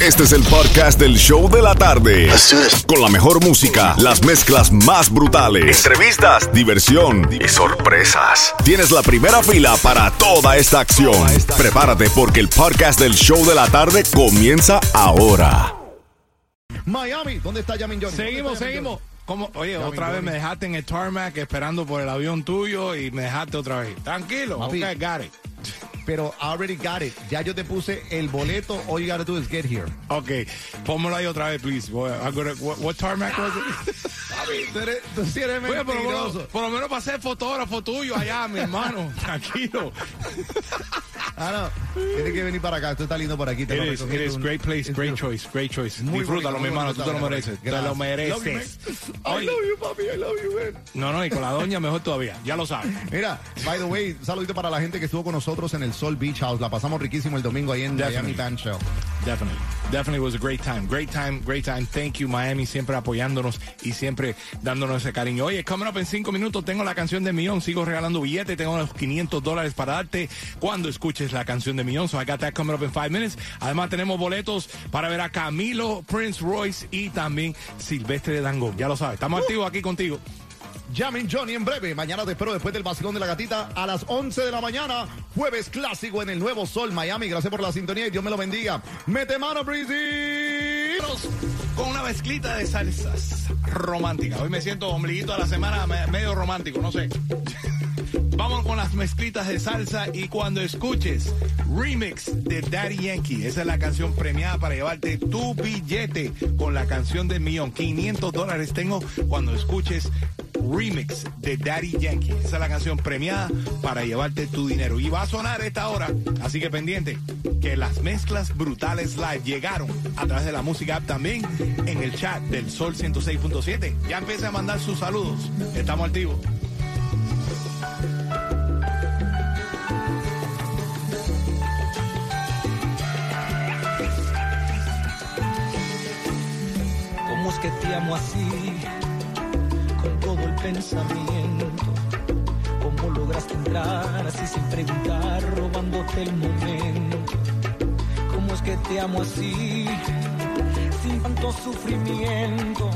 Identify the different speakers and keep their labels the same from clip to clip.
Speaker 1: Este es el podcast del show de la tarde. Con la mejor música, las mezclas más brutales, entrevistas, diversión y sorpresas. Tienes la primera fila para toda esta acción. Prepárate porque el podcast del show de la tarde comienza ahora.
Speaker 2: Miami, ¿dónde está Yamin Johnny? ¿Dónde
Speaker 3: Seguimos, seguimos. Como, oye, otra vez me dejaste en el tarmac esperando por el avión tuyo y me dejaste otra vez. Tranquilo,
Speaker 2: Papi.
Speaker 3: ok, got it.
Speaker 2: Pero I already got it. Ya yo te puse el boleto. All you gotta do is get here.
Speaker 3: Ok, pónmelo ahí otra vez, please. I'm gonna- what, what tarmac was it?
Speaker 2: Tú, eres, tú sí eres
Speaker 3: Oye, por, lo menos,
Speaker 2: mentiroso.
Speaker 3: por lo menos para ser fotógrafo tuyo allá, mi hermano. Tranquilo.
Speaker 2: Ah, no. Tienes que venir para acá. Tú estás lindo por aquí. Te
Speaker 3: It
Speaker 2: lo
Speaker 3: is, it is.
Speaker 2: un-
Speaker 3: Great place, great choice, great choice.
Speaker 2: Muy
Speaker 3: Disfrútalo,
Speaker 2: bonito,
Speaker 3: mi hermano. Tú te lo mereces. Te lo
Speaker 2: Love you,
Speaker 3: mereces.
Speaker 2: I love you, papi. I love you, man.
Speaker 3: No, no, y con la doña mejor todavía. Ya lo sabes.
Speaker 2: Mira, by the way, un saludito para la gente que estuvo con nosotros en el Sol Beach House. La pasamos riquísimo el domingo ahí en
Speaker 3: Definitely.
Speaker 2: Miami Band Show.
Speaker 3: Definitely. Definitely was a great time. Great time, great time. Thank you, Miami, siempre apoyándonos y siempre dándonos ese cariño. Oye, coming up en cinco minutos tengo la canción de Millón. Sigo regalando billetes. Tengo los 500 dólares para darte cuando escuches la canción de Millón. So I got that coming up in five minutes. Además, tenemos boletos para ver a Camilo, Prince Royce y también Silvestre de Dangón. Ya lo sabes. Estamos activos aquí contigo.
Speaker 2: Yamin Johnny en breve. Mañana te espero después del vacilón de la gatita a las 11 de la mañana. Jueves clásico en el Nuevo Sol Miami. Gracias por la sintonía y Dios me lo bendiga. Mete mano, Breezy.
Speaker 3: Con una mezclita de salsas románticas. Hoy me siento ombliguito a la semana me- medio romántico, no sé. Vamos con las mezclitas de salsa y cuando escuches remix de Daddy Yankee, esa es la canción premiada para llevarte tu billete con la canción del millón. 500 dólares tengo cuando escuches remix de Daddy Yankee. Esa es la canción premiada para llevarte tu dinero. Y va a sonar esta hora, así que pendiente que las mezclas brutales live llegaron a través de la música app también en el chat del Sol 106.7. Ya empieza a mandar sus saludos. Estamos activos.
Speaker 4: ¿Cómo es que te amo así? Todo el pensamiento. ¿Cómo lograste entrar así sin preguntar, robándote el momento? ¿Cómo es que te amo así? Sin tanto sufrimiento.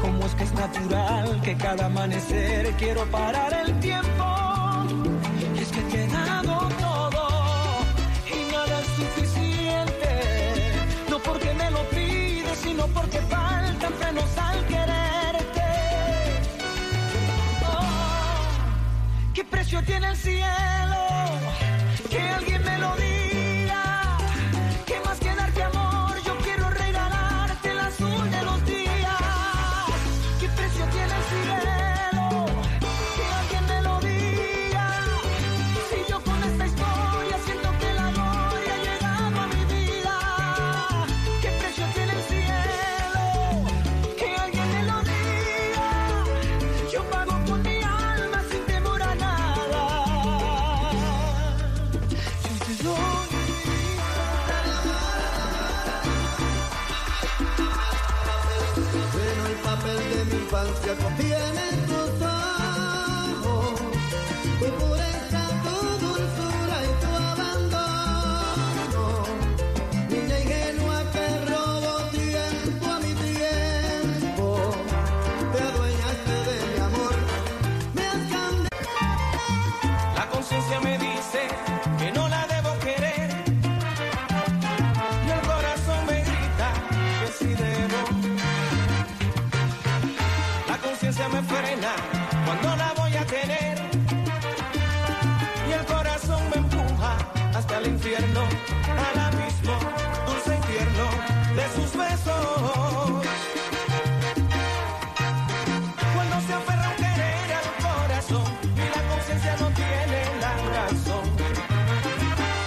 Speaker 4: ¿Cómo es que es natural que cada amanecer quiero parar el tiempo? Y es que te he dado todo y nada es suficiente. No porque me lo pides, sino porque faltan frenos al quererte. Oh, ¿Qué precio tiene el cielo? Que alguien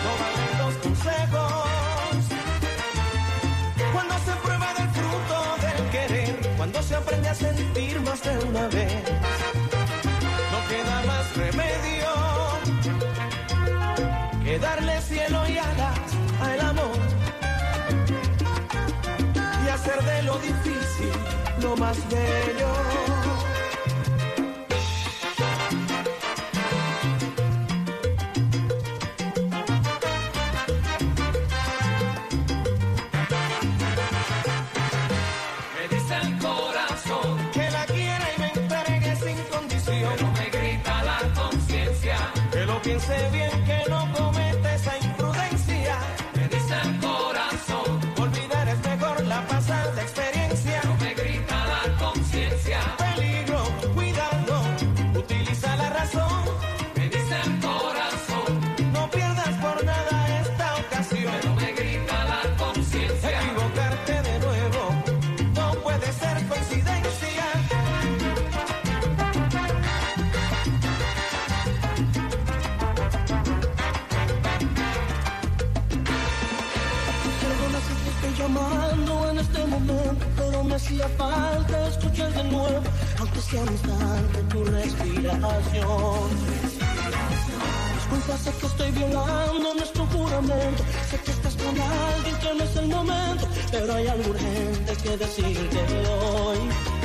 Speaker 4: no valen los consejos. Cuando se prueba del fruto del querer, cuando se aprende a sentir más de una vez, no queda más remedio que darle cielo y alas al amor y hacer de lo difícil lo más bello.
Speaker 5: sé bien que
Speaker 6: hacía falta escuchar de nuevo, aunque sea un instante, tu respiración. Disculpa, sé que estoy violando nuestro juramento, sé que estás con alguien que no es el momento, pero hay algo urgente que decirte hoy.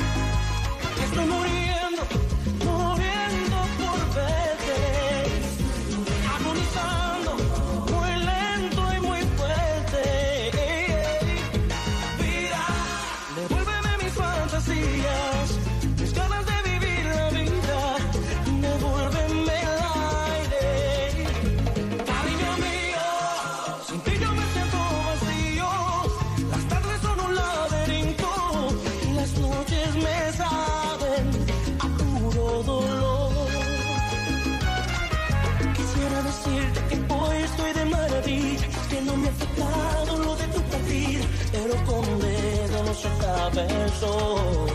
Speaker 6: verso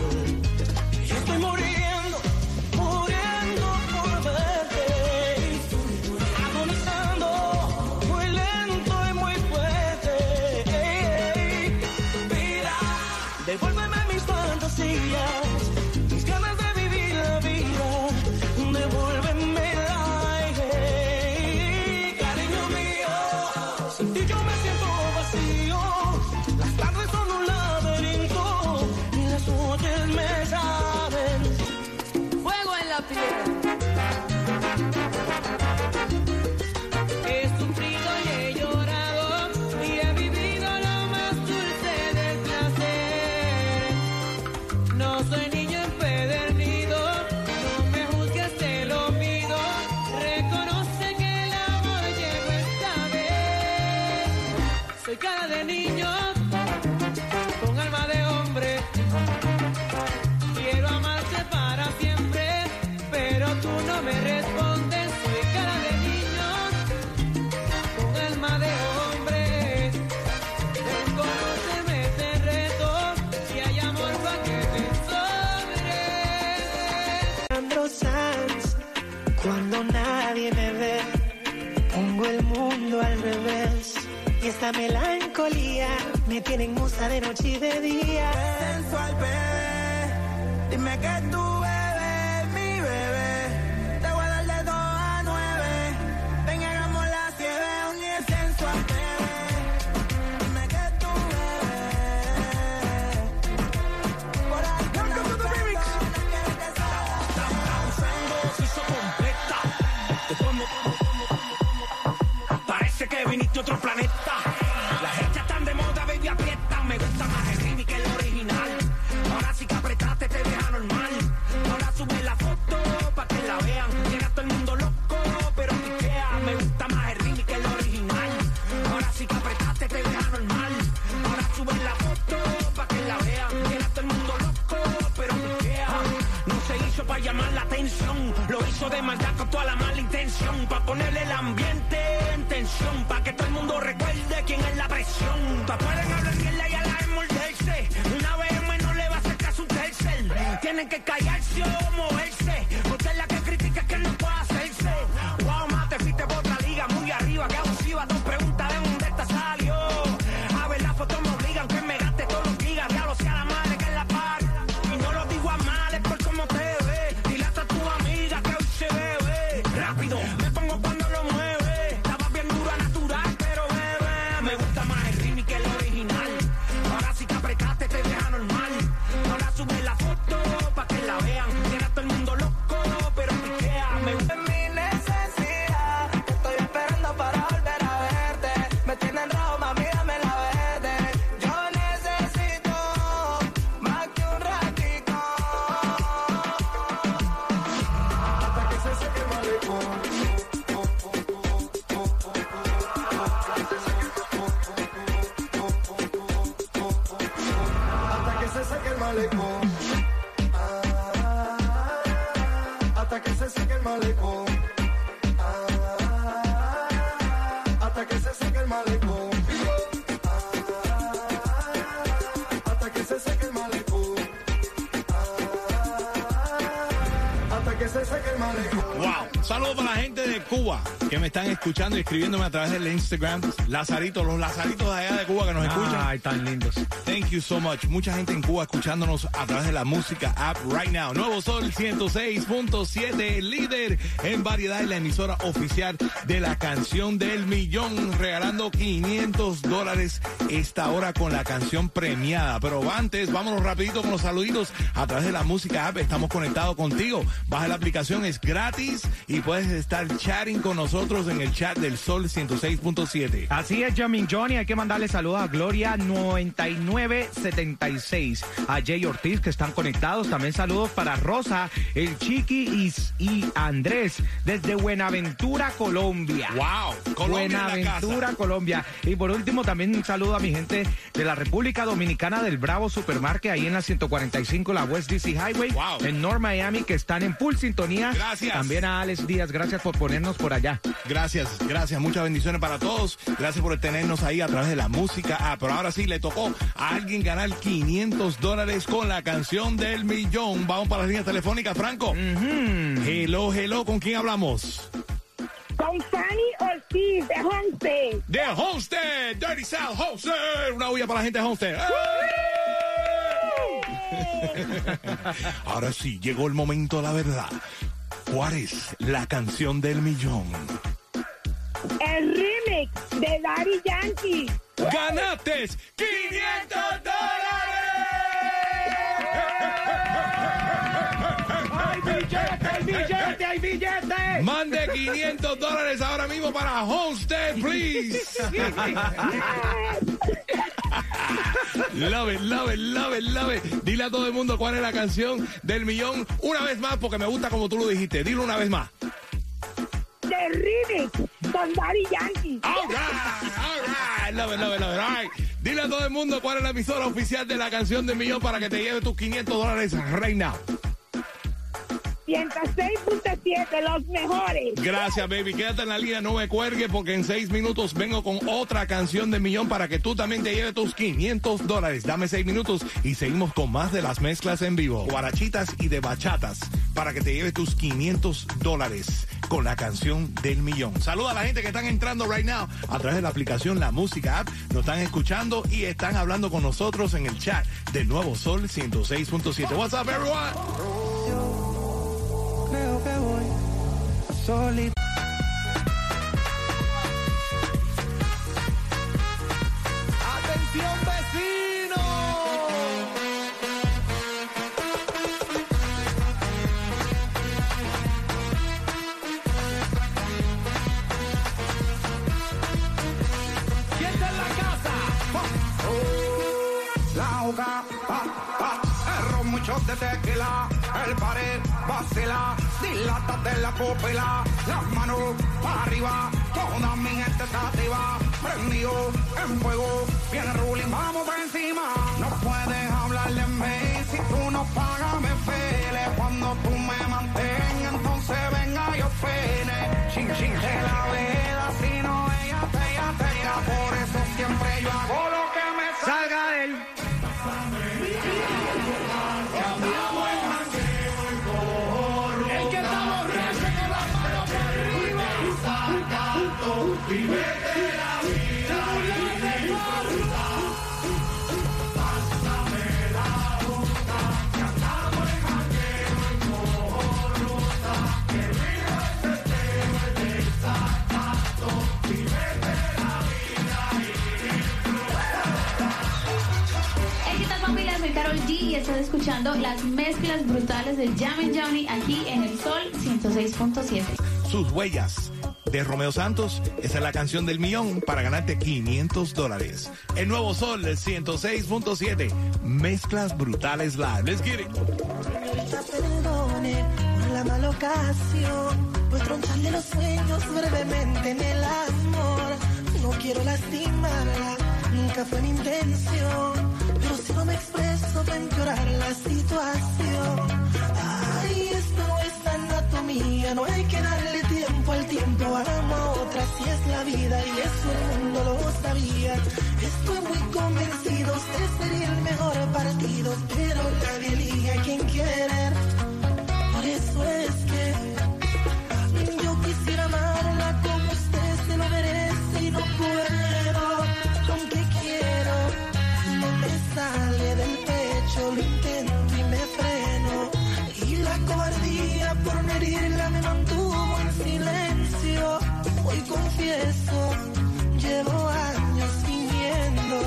Speaker 7: malecón. Ah, hasta que se seque el malecón.
Speaker 3: Saludos para la gente de Cuba que me están escuchando y escribiéndome a través del Instagram. Lazarito, los Lazaritos de allá de Cuba que nos escuchan.
Speaker 8: Ay, tan lindos.
Speaker 3: Thank you so much. Mucha gente en Cuba escuchándonos a través de la música app right now. Nuevo Sol 106.7, líder en variedad y la emisora oficial de la canción del millón, regalando 500 dólares esta hora con la canción premiada. Pero antes, vámonos rapidito con los saluditos a través de la música app. Estamos conectados contigo. Baja la aplicación, es gratis y puedes estar chatting con nosotros en el chat del Sol 106.7.
Speaker 8: Así es, Jamin Johnny. Hay que mandarle saludos a Gloria 9976, a Jay Ortiz que están conectados. También saludos para Rosa, el Chiqui y, y Andrés desde Buenaventura, Colombia.
Speaker 3: Wow, Colombia
Speaker 8: Buenaventura. Colombia. Y por último, también un saludo a mi gente de la República Dominicana del Bravo Supermarket, ahí en la 145, la West DC Highway,
Speaker 3: Wow.
Speaker 8: en North Miami, que están en full sintonía.
Speaker 3: Gracias.
Speaker 8: También a Alex Díaz, gracias por ponernos por allá.
Speaker 3: Gracias, gracias, muchas bendiciones para todos. Gracias por tenernos ahí a través de la música. Ah, pero ahora sí le tocó a alguien ganar 500 dólares con la canción del millón. Vamos para la línea telefónica, Franco. Hello, hello, ¿con quién hablamos?
Speaker 9: Con Fanny Ortiz de Homestead.
Speaker 3: De Homestead, Dirty South Homestead. Una huya para la gente de Homestead. ¡Eh! Ahora sí, llegó el momento de la verdad. ¿Cuál es la canción del millón?
Speaker 9: El remix de Daddy Yankee.
Speaker 3: ¡Ganaste 500 dólares!
Speaker 8: ¡Hay billete, hay billete, hay billete!
Speaker 3: Mande 500 dólares ahora mismo para Homestead, please. Love it, love it, love it, love it. Dile a todo el mundo cuál es la canción del millón una vez más porque me gusta como tú lo dijiste. Dilo una vez más.
Speaker 9: The remix con Daddy Yankee.
Speaker 3: All right, all right. Love it, love it, love it. All right. Dile a todo el mundo cuál es la emisora oficial de la canción del millón para que te lleve tus 500 dólares right now.
Speaker 9: 106.7, los mejores.
Speaker 3: Gracias, baby. Quédate en la línea, no me cuelgue porque en seis minutos vengo con otra canción de millón para que tú también te lleves tus 500 dólares. Dame seis minutos y seguimos con más de las mezclas en vivo. Guarachitas y de bachatas para que te lleves tus 500 dólares con la canción del millón. Saluda a la gente que están entrando right now a través de la aplicación La Música App. Nos están escuchando y están hablando con nosotros en el chat del Nuevo Sol 106.7. What's up, everyone?
Speaker 7: Solito.
Speaker 2: ¡Atención, vecino!
Speaker 7: ¿Quién está en la casa? La juca, pa, pa, el ron, muchos de tequila, el pared vacila, dilátate la pupila, las manos para arriba, toda mi gente está activa, prendido en fuego, viene ruling, vamos por encima, no puedes hablar de mí, si tú no pagas me fele,
Speaker 10: Carol G y estás escuchando las mezclas brutales del Yamen Johnny aquí en el Sol 106.7.
Speaker 3: Sus huellas de Romeo Santos. Esa es la canción del millón para ganarte 500 dólares. El nuevo sol, 106.7. Mezclas brutales live. Let's get it
Speaker 11: no me expreso para empeorar la situación. Ay, esto es anatomía, no hay que darle tiempo al tiempo. Amo a otra si es la vida y eso el mundo lo sabía. Estoy muy convencido, usted sería el mejor partido, pero nadie elige a quien querer. Por eso es que yo quisiera más. me mantuvo en silencio. Hoy confieso, llevo años viviendo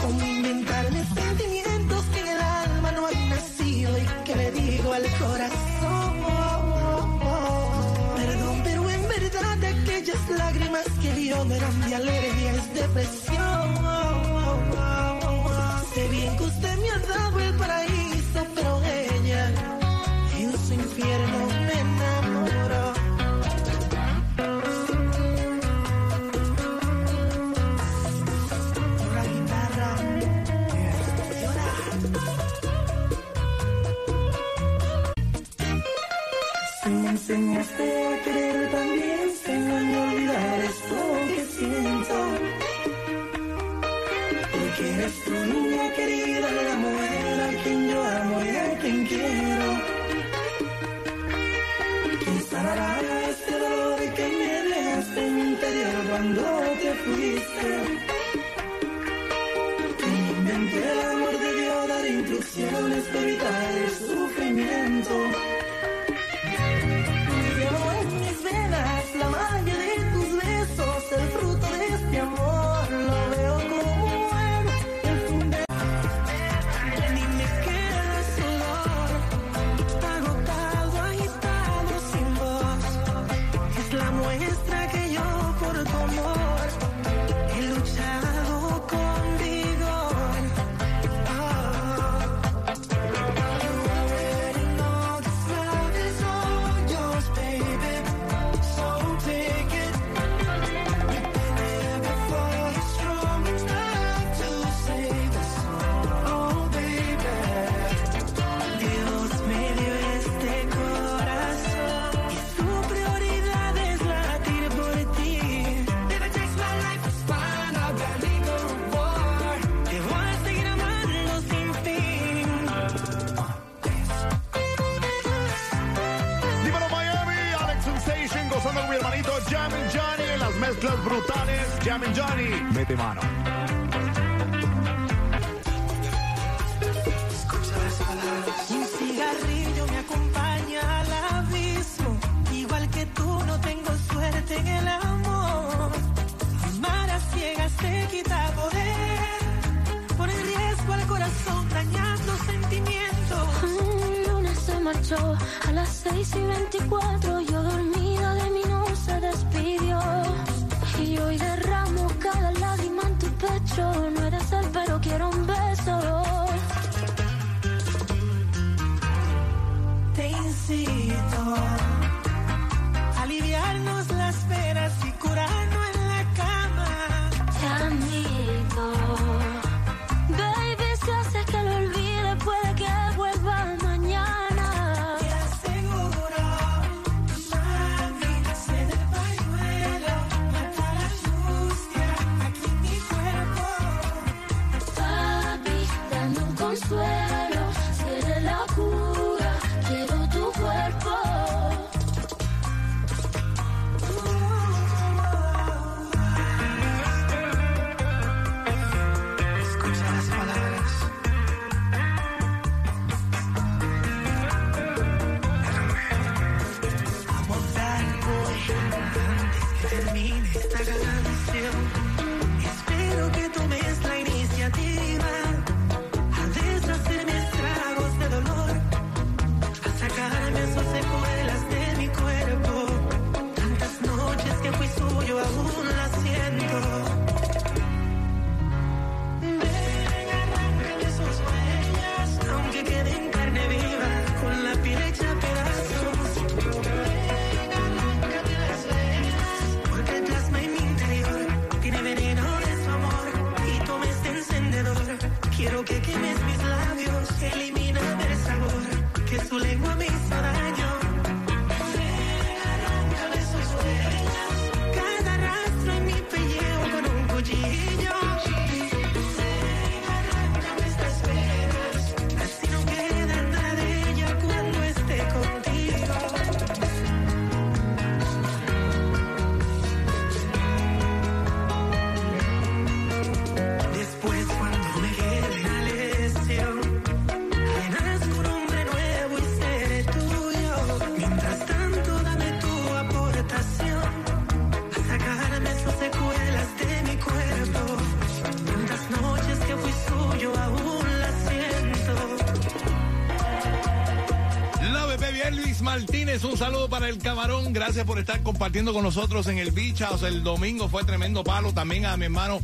Speaker 11: como inventarme sentimientos que en el alma no han nacido y que le digo al corazón. Perdón, pero en verdad aquellas lágrimas que dio no eran de alegría, es depresión. Sé bien que usted me ha dado el paraíso, pero ella en su infierno. El
Speaker 3: camarón. Gracias por estar compartiendo con nosotros en el Beach House. El domingo fue tremendo palo. También a mi hermano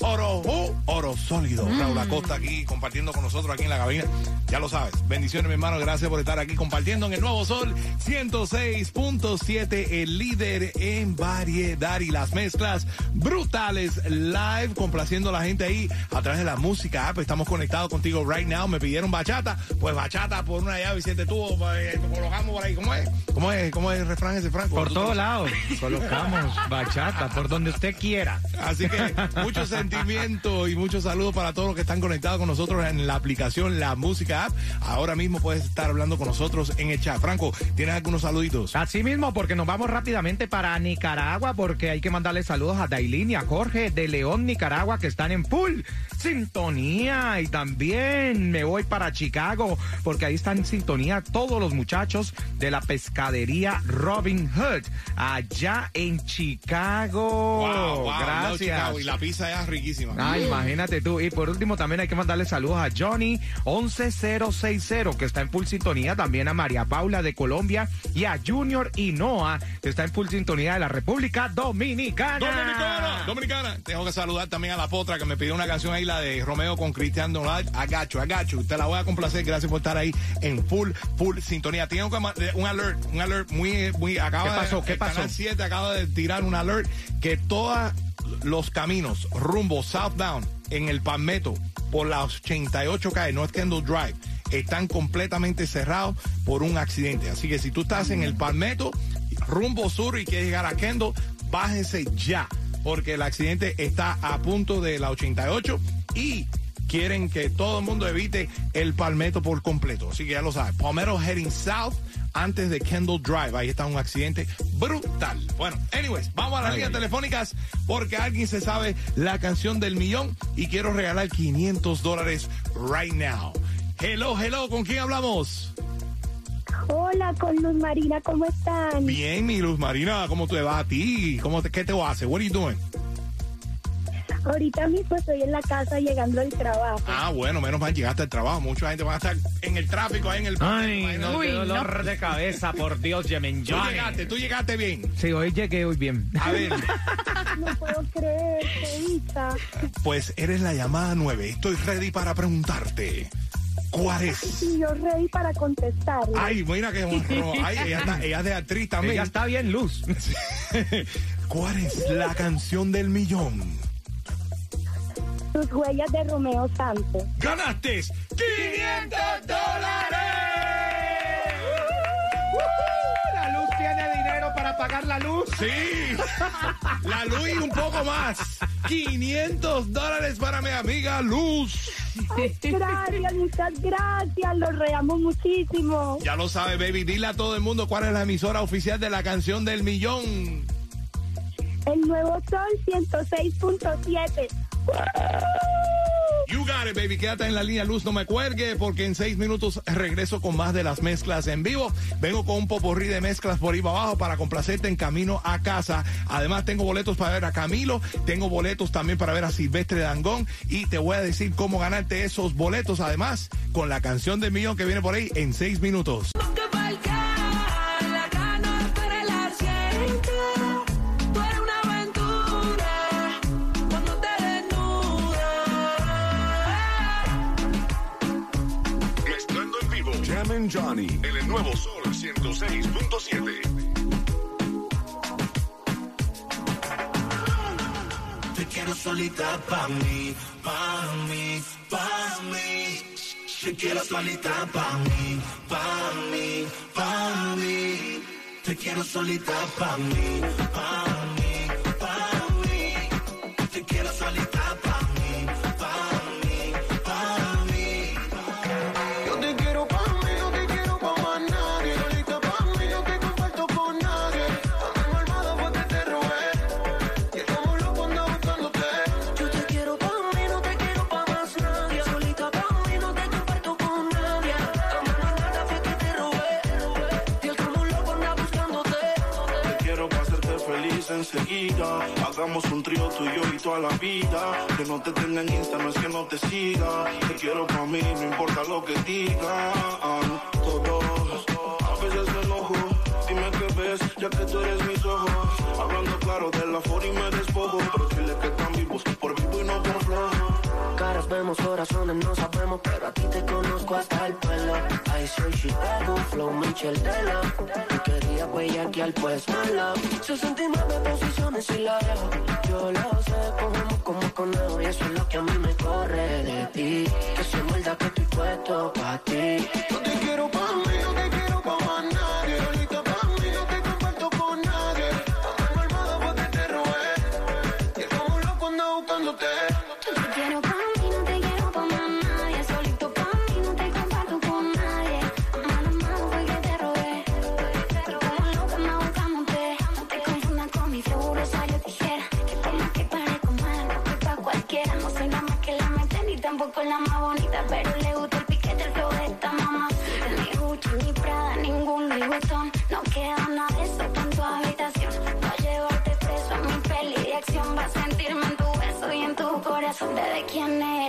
Speaker 3: Oro, uh, Oro Sólido. Raúl Acosta aquí compartiendo con nosotros aquí en la cabina. Ya lo sabes. Bendiciones, mi hermano. Gracias por estar aquí compartiendo en el Nuevo Sol 106.7, el líder en variedad y las mezclas brutales live, complaciendo a la gente ahí a través de la música app. Estamos conectados contigo right now. Me pidieron bachata. Pues bachata por una llave y siete tubos. eh, colocamos por ahí. ¿Cómo es? ¿Cómo es? ¿Cómo es el refrán ese, Franco?
Speaker 8: Por todos lados. Colocamos bachata, por donde usted quiera.
Speaker 3: Así que mucho sentimiento y muchos saludos para todos los que están conectados con nosotros en la aplicación La Música Ahora mismo puedes estar hablando con nosotros en el chat. Franco, ¿tienes algunos saluditos?
Speaker 8: Así mismo, porque nos vamos rápidamente para Nicaragua, porque hay que mandarle saludos a Dailín y a Jorge de León, Nicaragua, que están en full sintonía. Y también me voy para Chicago, porque ahí están en sintonía todos los muchachos de la pescadería Robin Hood, allá en Chicago.
Speaker 3: Wow, wow,
Speaker 8: Gracias.
Speaker 3: no, Chicago, y la pizza es riquísima.
Speaker 8: Ay, imagínate tú. Y por último, también hay que mandarle saludos a Johnny 11060, que está en full sintonía. También a María Paula de Colombia y a Junior Inoa, que está en full sintonía de la República Dominicana.
Speaker 3: Dominicana, Dominicana. Tengo que saludar también a la potra que me pidió una canción ahí, la de Romeo con Cristian Donald. Agacho, agacho. Te la voy a complacer. Gracias por estar ahí en full, full sintonía. Tengo un alert, un alert muy, muy. Acaba
Speaker 8: ¿Qué pasó?
Speaker 3: de,
Speaker 8: ¿Qué
Speaker 3: el
Speaker 8: pasó?
Speaker 3: Canal 7 acaba de tirar un alert que todos los caminos rumbo southbound en el Palmetto por la 88 calle North Kendall Drive están completamente cerrados por un accidente. Así que si tú estás en el Palmetto, rumbo sur y quieres llegar a Kendall, bájense ya, porque el accidente está a punto de la 88 y quieren que todo el mundo evite el Palmetto por completo. Así que ya lo sabes, Palmetto heading south antes de Kendall Drive. Ahí está un accidente brutal. Bueno, anyways, vamos a las líneas telefónicas porque alguien se sabe la canción del millón y quiero regalar 500 dólares right now. Hello, hello, ¿con quién hablamos?
Speaker 9: Hola, con Luz Marina, ¿cómo están?
Speaker 3: Bien, mi Luz Marina, ¿cómo te va a ti? ¿Cómo te, ¿Qué te hace? What are you doing?
Speaker 9: Ahorita mismo estoy en la casa llegando del trabajo.
Speaker 3: Ah, bueno, menos mal llegaste al trabajo. Mucha gente va a estar en el tráfico, ahí en el...
Speaker 8: Ay, no, qué dolor de cabeza, por Dios, Yemen
Speaker 3: Tú llegaste, tú llegaste bien.
Speaker 8: Sí, hoy llegué hoy bien.
Speaker 3: A ver,
Speaker 9: No puedo creer, qué dicha.
Speaker 3: pues eres la llamada 9. Estoy ready para preguntarte. ¿Cuál es?
Speaker 9: Y yo ready para contestarle.
Speaker 3: Ay, mira que honro. Ay, ella, está- ella es de actriz también.
Speaker 8: Ella está bien, Luz.
Speaker 3: ¿Cuál es la canción del millón?
Speaker 9: Tus huellas de Romeo Santos.
Speaker 3: ¡Ganaste 500 dólares!
Speaker 8: Dinero para pagar la luz.
Speaker 3: Sí, la luz y un poco más. 500 dólares para mi amiga Luz.
Speaker 9: Gracias, muchas gracias. Los reamos muchísimo.
Speaker 3: Ya lo sabe, baby. Dile a todo el mundo cuál es la emisora oficial de la canción del millón.
Speaker 9: El nuevo Sol 106.7.
Speaker 3: You got it, baby. Quédate en la línea luz, no me cuelgue, porque en seis minutos regreso con más de las mezclas en vivo. Vengo con un poporrí de mezclas por ahí abajo para complacerte en camino a casa. Además, tengo boletos para ver a Camilo, tengo boletos también para ver a Silvestre Dangón y te voy a decir cómo ganarte esos boletos. Además, con la canción del millón que viene por ahí en seis minutos.
Speaker 1: Johnny. En el nuevo Sol 106.7.
Speaker 11: Te quiero solita pa' mí, pa' mí, pa'
Speaker 12: Te quiero solita pa' mí, pa' mí, pa' mí. Te quiero solita pa' mí, pa' mí,
Speaker 13: Hagamos un trío tú y yo y toda la vida. Que no te tenga en Insta, no es que no te siga. Te quiero para mí, no importa lo que digan. Todos, a veces enojo. Dime qué ves, ya que tú eres mis ojos. Hablando claro de la for y me despojo.
Speaker 12: Vemos, corazones no sabemos, pero a ti te conozco hasta el pelo. I soy Chicago, flow Michel Tela. Y quería bellaquear, pues malo. 69 posiciones y la dejo. Yo lo sé, cogemos como conejo y eso es lo que a mí me corre de ti. Que se muerda que estoy puesto pa' ti.
Speaker 14: Yo te quiero pa' mí, no te quiero pa' más nadie.
Speaker 15: Pero le gusta el piquete, el flow de esta mamá. Ni Gucci, ni Prada, ningún Louis. No queda nada de eso en tu habitación. Va a llevarte preso a mi peli de acción. Va a sentirme en tu beso y en tu corazón. Bebé, ¿quién era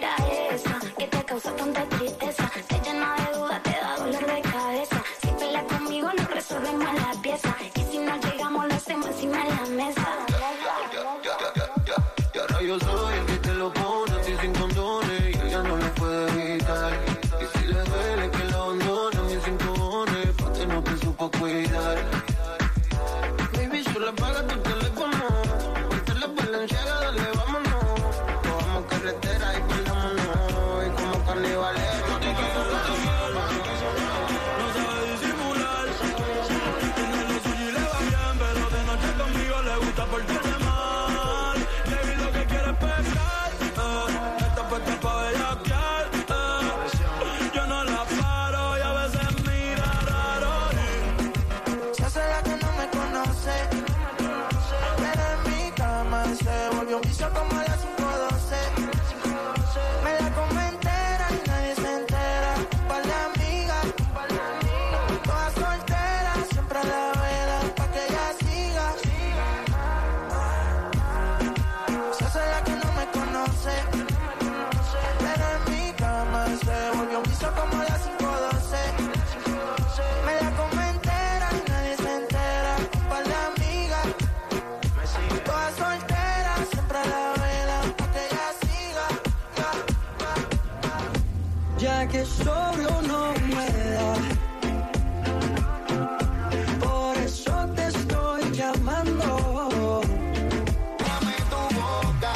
Speaker 15: que
Speaker 12: sobrio no me da. Por eso te estoy llamando.
Speaker 14: Dame tu boca,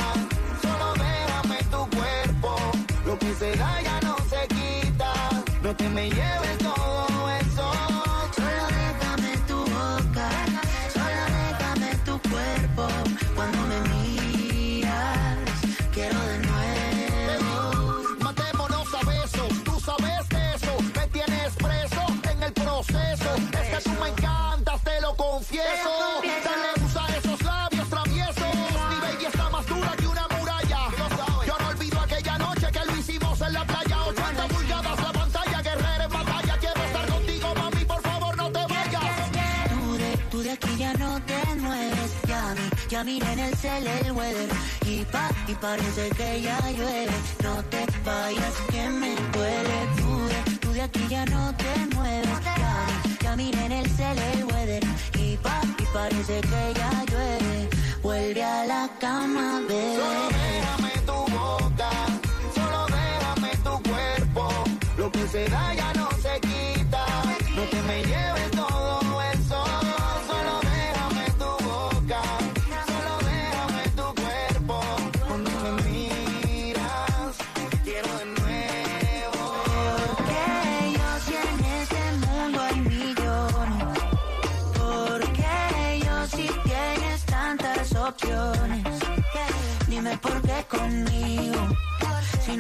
Speaker 14: solo déjame tu cuerpo. Lo que se da ya no se quita. No te me lleves
Speaker 15: ya mi, ya miré en el cel el weather y pa, y parece que ya llueve, no te vayas que me duele, tú de, tú de aquí ya no te mueves, ya ya miré en el cel el weather y pa, y parece que ya llueve, vuelve a la cama, bebé.
Speaker 14: Solo déjame tu boca, solo déjame tu cuerpo. Lo que se da ya no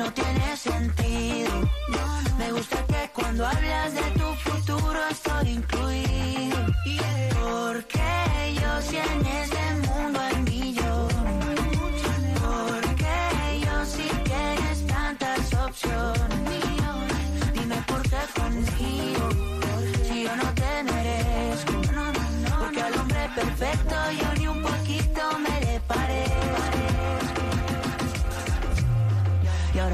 Speaker 14: no
Speaker 16: tiene sentido. Me gusta que cuando hablas de tu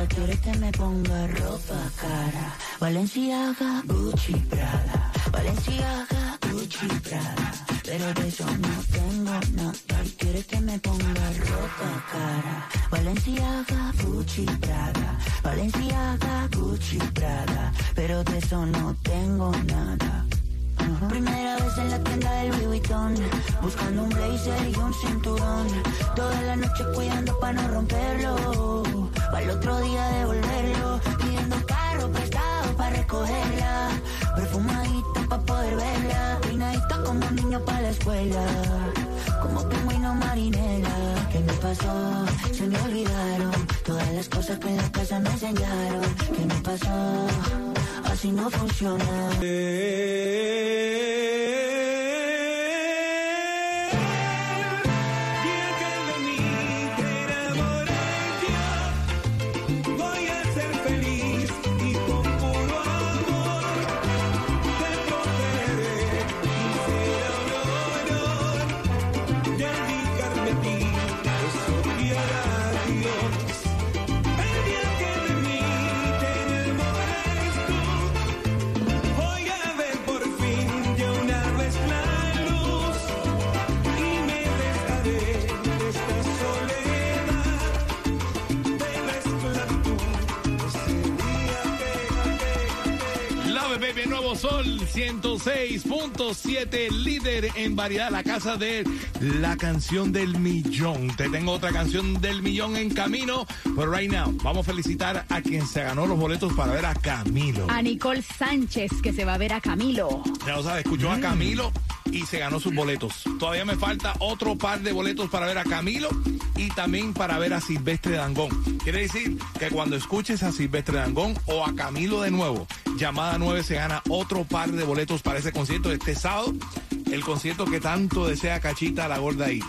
Speaker 16: Que me ponga ropa cara. Valenciaga, Gucci, Prada. Valenciaga, Gucci, Prada. Pero de eso no tengo nada. Y quieres que me ponga ropa cara. Valenciaga, Gucci, Prada. Valenciaga, Gucci, Prada. Pero de eso no tengo nada. Primera vez en la tienda del Louis Vuitton Buscando un blazer y un cinturón Toda la noche cuidando para no romperlo Para el otro día devolverlo Pidiendo carro prestado para recogerla Perfumadita para poder verla Peinadita como un niño para la escuela Como pingüino marinela ¿Qué me pasó? Se me olvidaron Todas las cosas que en la casa me enseñaron ¿Qué me pasó? Así no funciona
Speaker 4: Voy
Speaker 3: Nuevo Sol 106.7, líder en variedad, la casa de la canción del millón. Te tengo otra canción del millón en camino, pero right now vamos a felicitar a quien se ganó los boletos para ver a Camilo.
Speaker 10: A Nicole Sánchez, que se va a ver a Camilo.
Speaker 3: Ya lo sabes, escuchó a Camilo y se ganó sus boletos. Todavía me falta otro par de boletos para ver a Camilo y también para ver a Silvestre Dangón. Quiere decir que cuando escuches a Silvestre Dangón o a Camilo de nuevo, llamada 9 se gana otro par de boletos para ese concierto de este sábado. El concierto que tanto desea Cachita la gorda ahí.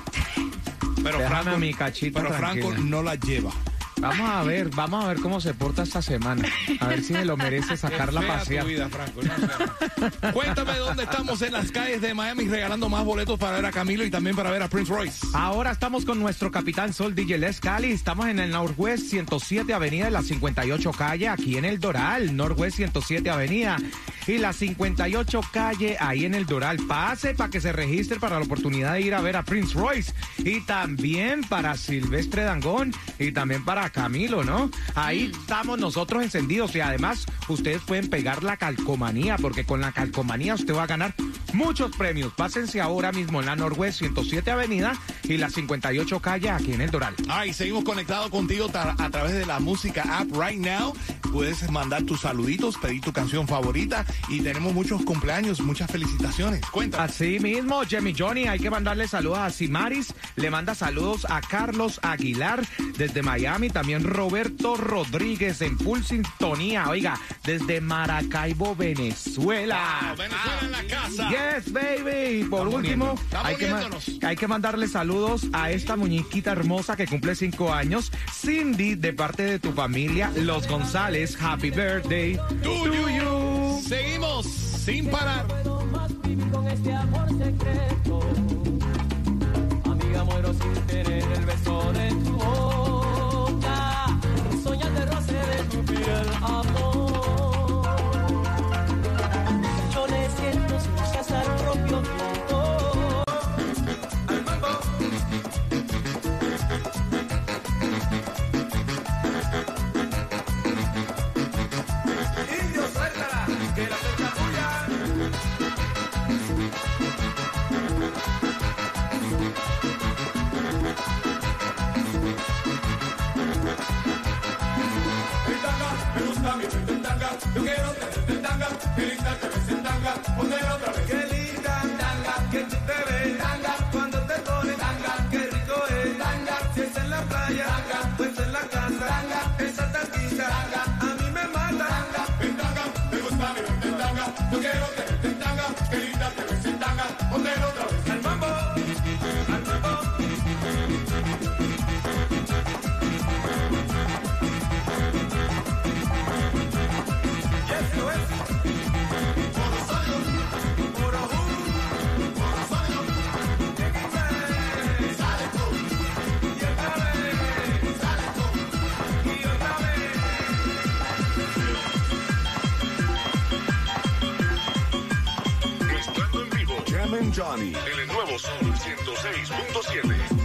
Speaker 3: Pero
Speaker 8: Déjame
Speaker 3: Franco,
Speaker 8: a mi Cachita
Speaker 3: pero Franco
Speaker 8: tranquila.
Speaker 3: no la lleva.
Speaker 8: Vamos a ver, vamos a ver cómo se porta esta semana. A ver si me lo merece sacarla
Speaker 3: Qué
Speaker 8: a
Speaker 3: fea
Speaker 8: pasear.
Speaker 3: tu vida, Franco, no. Cuéntame dónde estamos en las calles de Miami regalando más boletos para ver a Camilo y también para ver a Prince Royce.
Speaker 8: Ahora estamos con nuestro capitán Sol DJ Les Cali. Estamos en el Northwest 107 Avenida de la 58 Calle, aquí en el Doral. Northwest 107 Avenida y la 58 Calle, ahí en el Doral. Pase para que se registre para la oportunidad de ir a ver a Prince Royce y también para Silvestre Dangón y también para Camilo, ¿no? Ahí estamos nosotros encendidos y además ustedes pueden pegar la calcomanía porque con la calcomanía usted va a ganar muchos premios. Pásense ahora mismo en la Northwest 107 Avenida y la 58 Calle aquí en el Doral.
Speaker 3: Ay, seguimos conectados contigo a través de la música app right now. Puedes mandar tus saluditos, pedir tu canción favorita y tenemos muchos cumpleaños, muchas felicitaciones. Cuéntame.
Speaker 8: Así mismo, Jimmy Johnny, hay que mandarle saludos a Simaris, le manda saludos a Carlos Aguilar desde Miami, también Roberto Rodríguez en full sintonía, oiga, desde Maracaibo, Venezuela.
Speaker 3: Wow, Venezuela en la casa.
Speaker 8: Yes, baby. Y por
Speaker 3: Estamos
Speaker 8: último, hay que, hay que mandarle saludos a esta muñequita hermosa que cumple cinco años, Cindy, de parte de tu familia, Los González. Happy birthday
Speaker 3: To you. Seguimos sin parar.
Speaker 5: con este amor secreto. Amiga, muero sin tener el beso de tu boca. yo
Speaker 4: quiero que te tanga, qué linda te ves en tanga, poner otra vez. Qué linda, tanga, que tú te ves, tanga, cuando te pones, tanga, qué rico es, tanga, si es en la playa,
Speaker 1: tanga, pues en
Speaker 5: la casa, tanga, esa tanguita, tanga, a mí me mata, tanga, en tanga, me gusta mi en tanga, yo quiero que te tanga, qué linda te ves en tanga, poner otra Johnny. El nuevo Sol 106.7.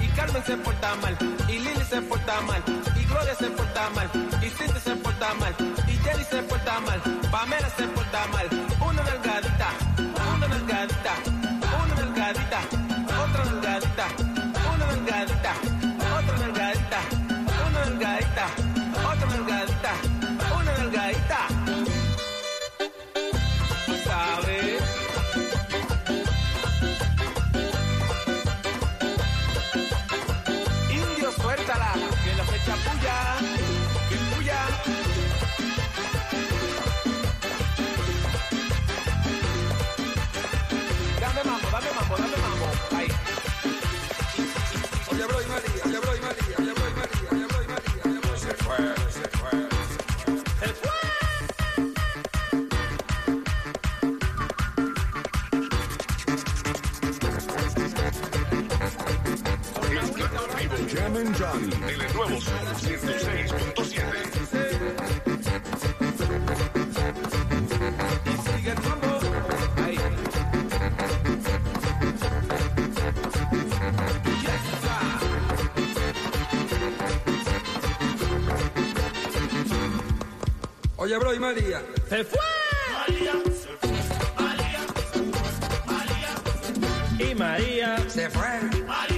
Speaker 5: y Carmen se porta mal, y Lili se porta mal, y Gloria se porta mal, y Cindy se porta mal, y Jenny se porta mal, Pamela se porta mal. Una nalgadita, una nalgadita, and Johnny. En el nuevo Sol 106.7. Sigue el mambo. Ahí.
Speaker 17: Yes, Oye, bro, y María. Se fue. Y María se fue.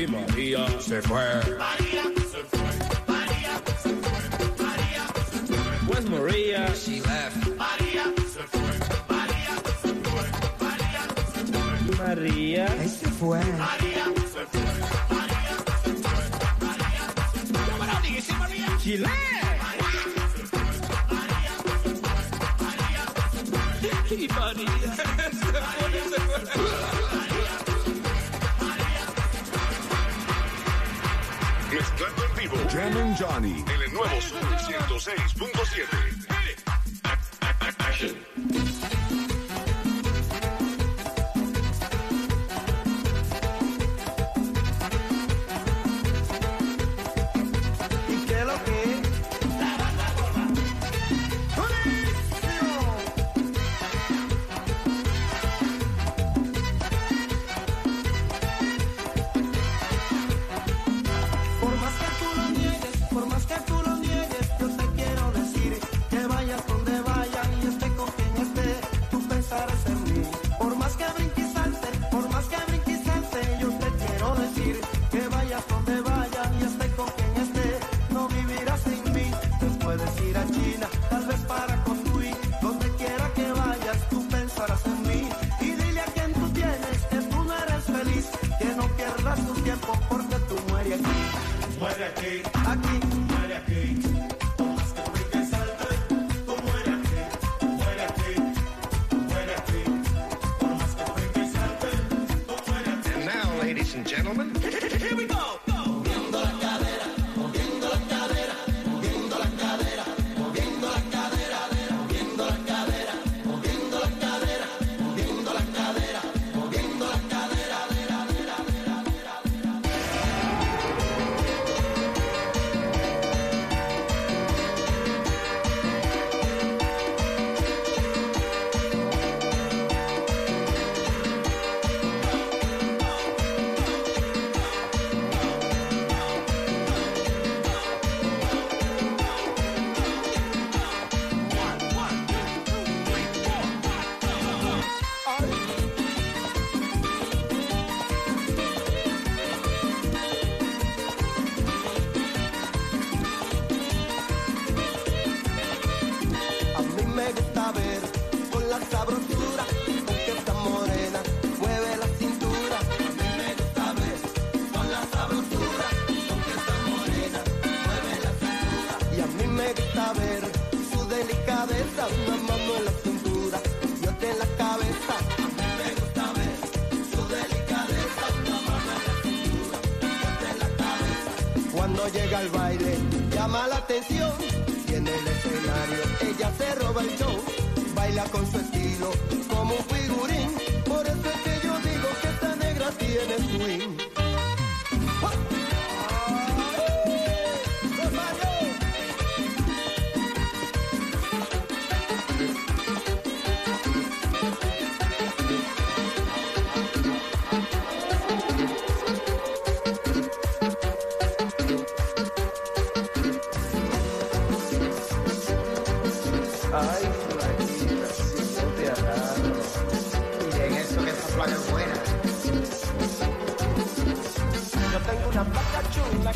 Speaker 17: y María se fue. María se fue.
Speaker 5: María se fue.
Speaker 1: María se fue. Where's Maria? She left. María se fue. María
Speaker 5: se fue. María se fue.
Speaker 17: María se fue. María
Speaker 5: se fue. María
Speaker 17: se fue.
Speaker 5: María
Speaker 17: se fue.
Speaker 5: Maria? María
Speaker 17: se fue.
Speaker 5: María
Speaker 17: se fue.
Speaker 1: Mezclando en vivo. Jam and Johnny. En el nuevo Sol 106.7.
Speaker 18: delicadeza, una mano en la cintura y otra en la cabeza. Me gusta ver su delicadeza, una mano en la cintura y otra en la cabeza. Cuando llega al baile llama la atención y en el escenario ella se roba el show, baila con su estilo como un figurín. Por eso es que yo digo que esta negra tiene swing.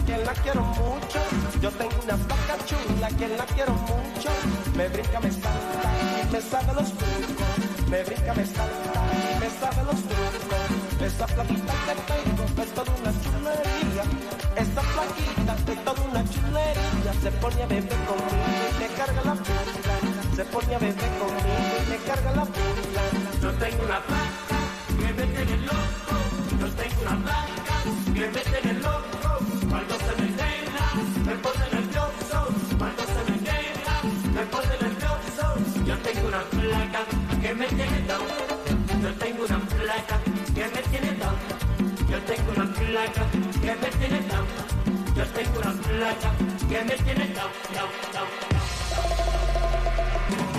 Speaker 19: Que
Speaker 18: la quiero mucho. Yo tengo una placa chula que la quiero mucho. Me brinca, me salta me sabe los trucos. Me brinca, me salta me sabe los trucos. Esa plaquita que tengo es toda una chulería. Esa plaquita es toda una chulería. Se pone a beber conmigo y me carga la pula. Se pone a beber conmigo y me carga la pula.
Speaker 7: Yo tengo una placa que me tiene loco. Yo tengo una placa que me tiene loco. Que me tiene loco. Yo tengo una placa que me tiene loco. Yo tengo una placa que me tiene loco. Yo tengo una placa que me tiene loco, loco, loco.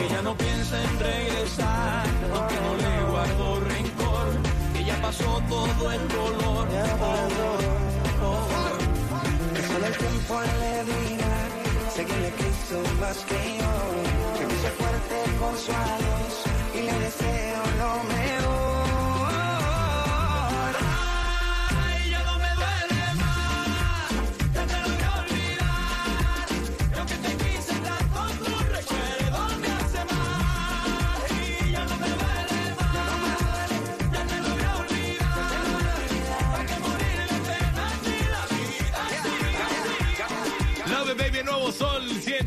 Speaker 4: Ella no piensa en regresar, porque no le guardo rencor. Ella pasó todo el dolor.
Speaker 7: Solo el tiempo le dirá, sé que le quiso más que yo. Que me hizo fuerte con su adiós y le deseo lo mejor.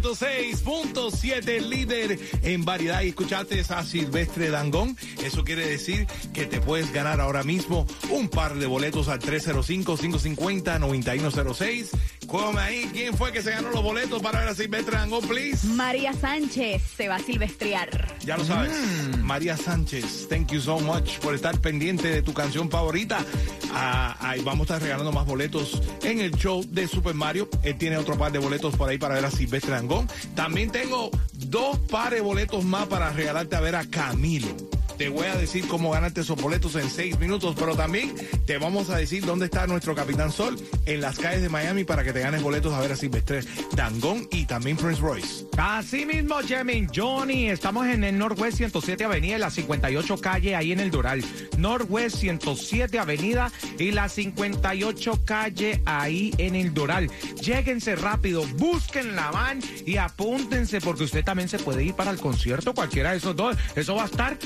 Speaker 3: 106.7, líder en variedad. Y escuchaste a Silvestre Dangón. Eso quiere decir que te puedes ganar ahora mismo un par de boletos al 305-550-9106. Come ahí, ¿quién fue que se ganó los boletos para ver a Silvestre Dangón, please?
Speaker 20: María Sánchez se va a silvestrear.
Speaker 3: Ya lo sabes. María Sánchez, thank you so much por estar pendiente de tu canción favorita. Ah, ahí vamos a estar regalando más boletos en el show de Super Mario. Él tiene otro par de boletos por ahí para ver a Silvestre Dangón. También tengo dos pares de boletos más para regalarte a ver a Camilo. Te voy a decir cómo ganarte esos boletos en seis minutos, pero también te vamos a decir dónde está nuestro Capitán Sol en las calles de Miami para que te ganes boletos a ver a Silvestre Dangón y también Prince Royce.
Speaker 8: Así mismo, Jemin Johnny. Estamos en el Northwest 107 Avenida y la 58 calle ahí en el Doral. Northwest 107 Avenida y la 58 calle ahí en el Doral. Lléguense rápido, busquen la van y apúntense porque usted también se puede ir para el concierto, cualquiera de esos dos. Eso va a estar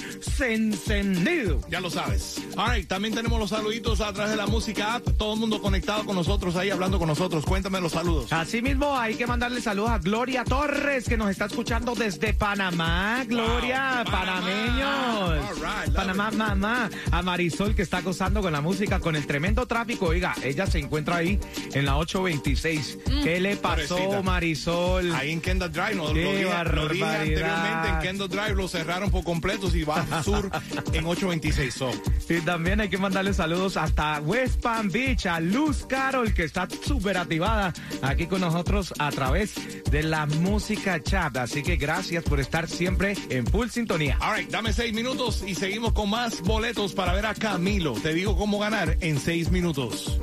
Speaker 8: encendido.
Speaker 3: Ya lo sabes. All right, también tenemos los saluditos a través de la música app. Todo el mundo conectado con nosotros ahí, hablando con nosotros. Cuéntame los saludos.
Speaker 8: Asimismo, hay que mandarle saludos a Gloria Torres, que nos está escuchando desde Panamá. Gloria, panameños.
Speaker 3: All right, love
Speaker 8: Panamá, mamá. A Marisol, que está gozando con la música, con el tremendo tráfico. Oiga, ella se encuentra ahí en la 826. ¿Qué le pasó,
Speaker 3: Pobrecita.
Speaker 8: Marisol?
Speaker 3: Ahí en Kendall Drive, no, lo,
Speaker 8: Qué
Speaker 3: dije, lo dije anteriormente, en Kendall Drive lo cerraron por completo y va sur en 826. So,
Speaker 8: Y también hay que mandarle saludos hasta West Palm Beach, a Luz Carol, que está súper activada aquí con nosotros a través de la música chat. Así que gracias por estar siempre en full sintonía.
Speaker 3: all right, dame seis minutos y seguimos con más boletos para ver a Camilo. Te digo cómo ganar en seis minutos.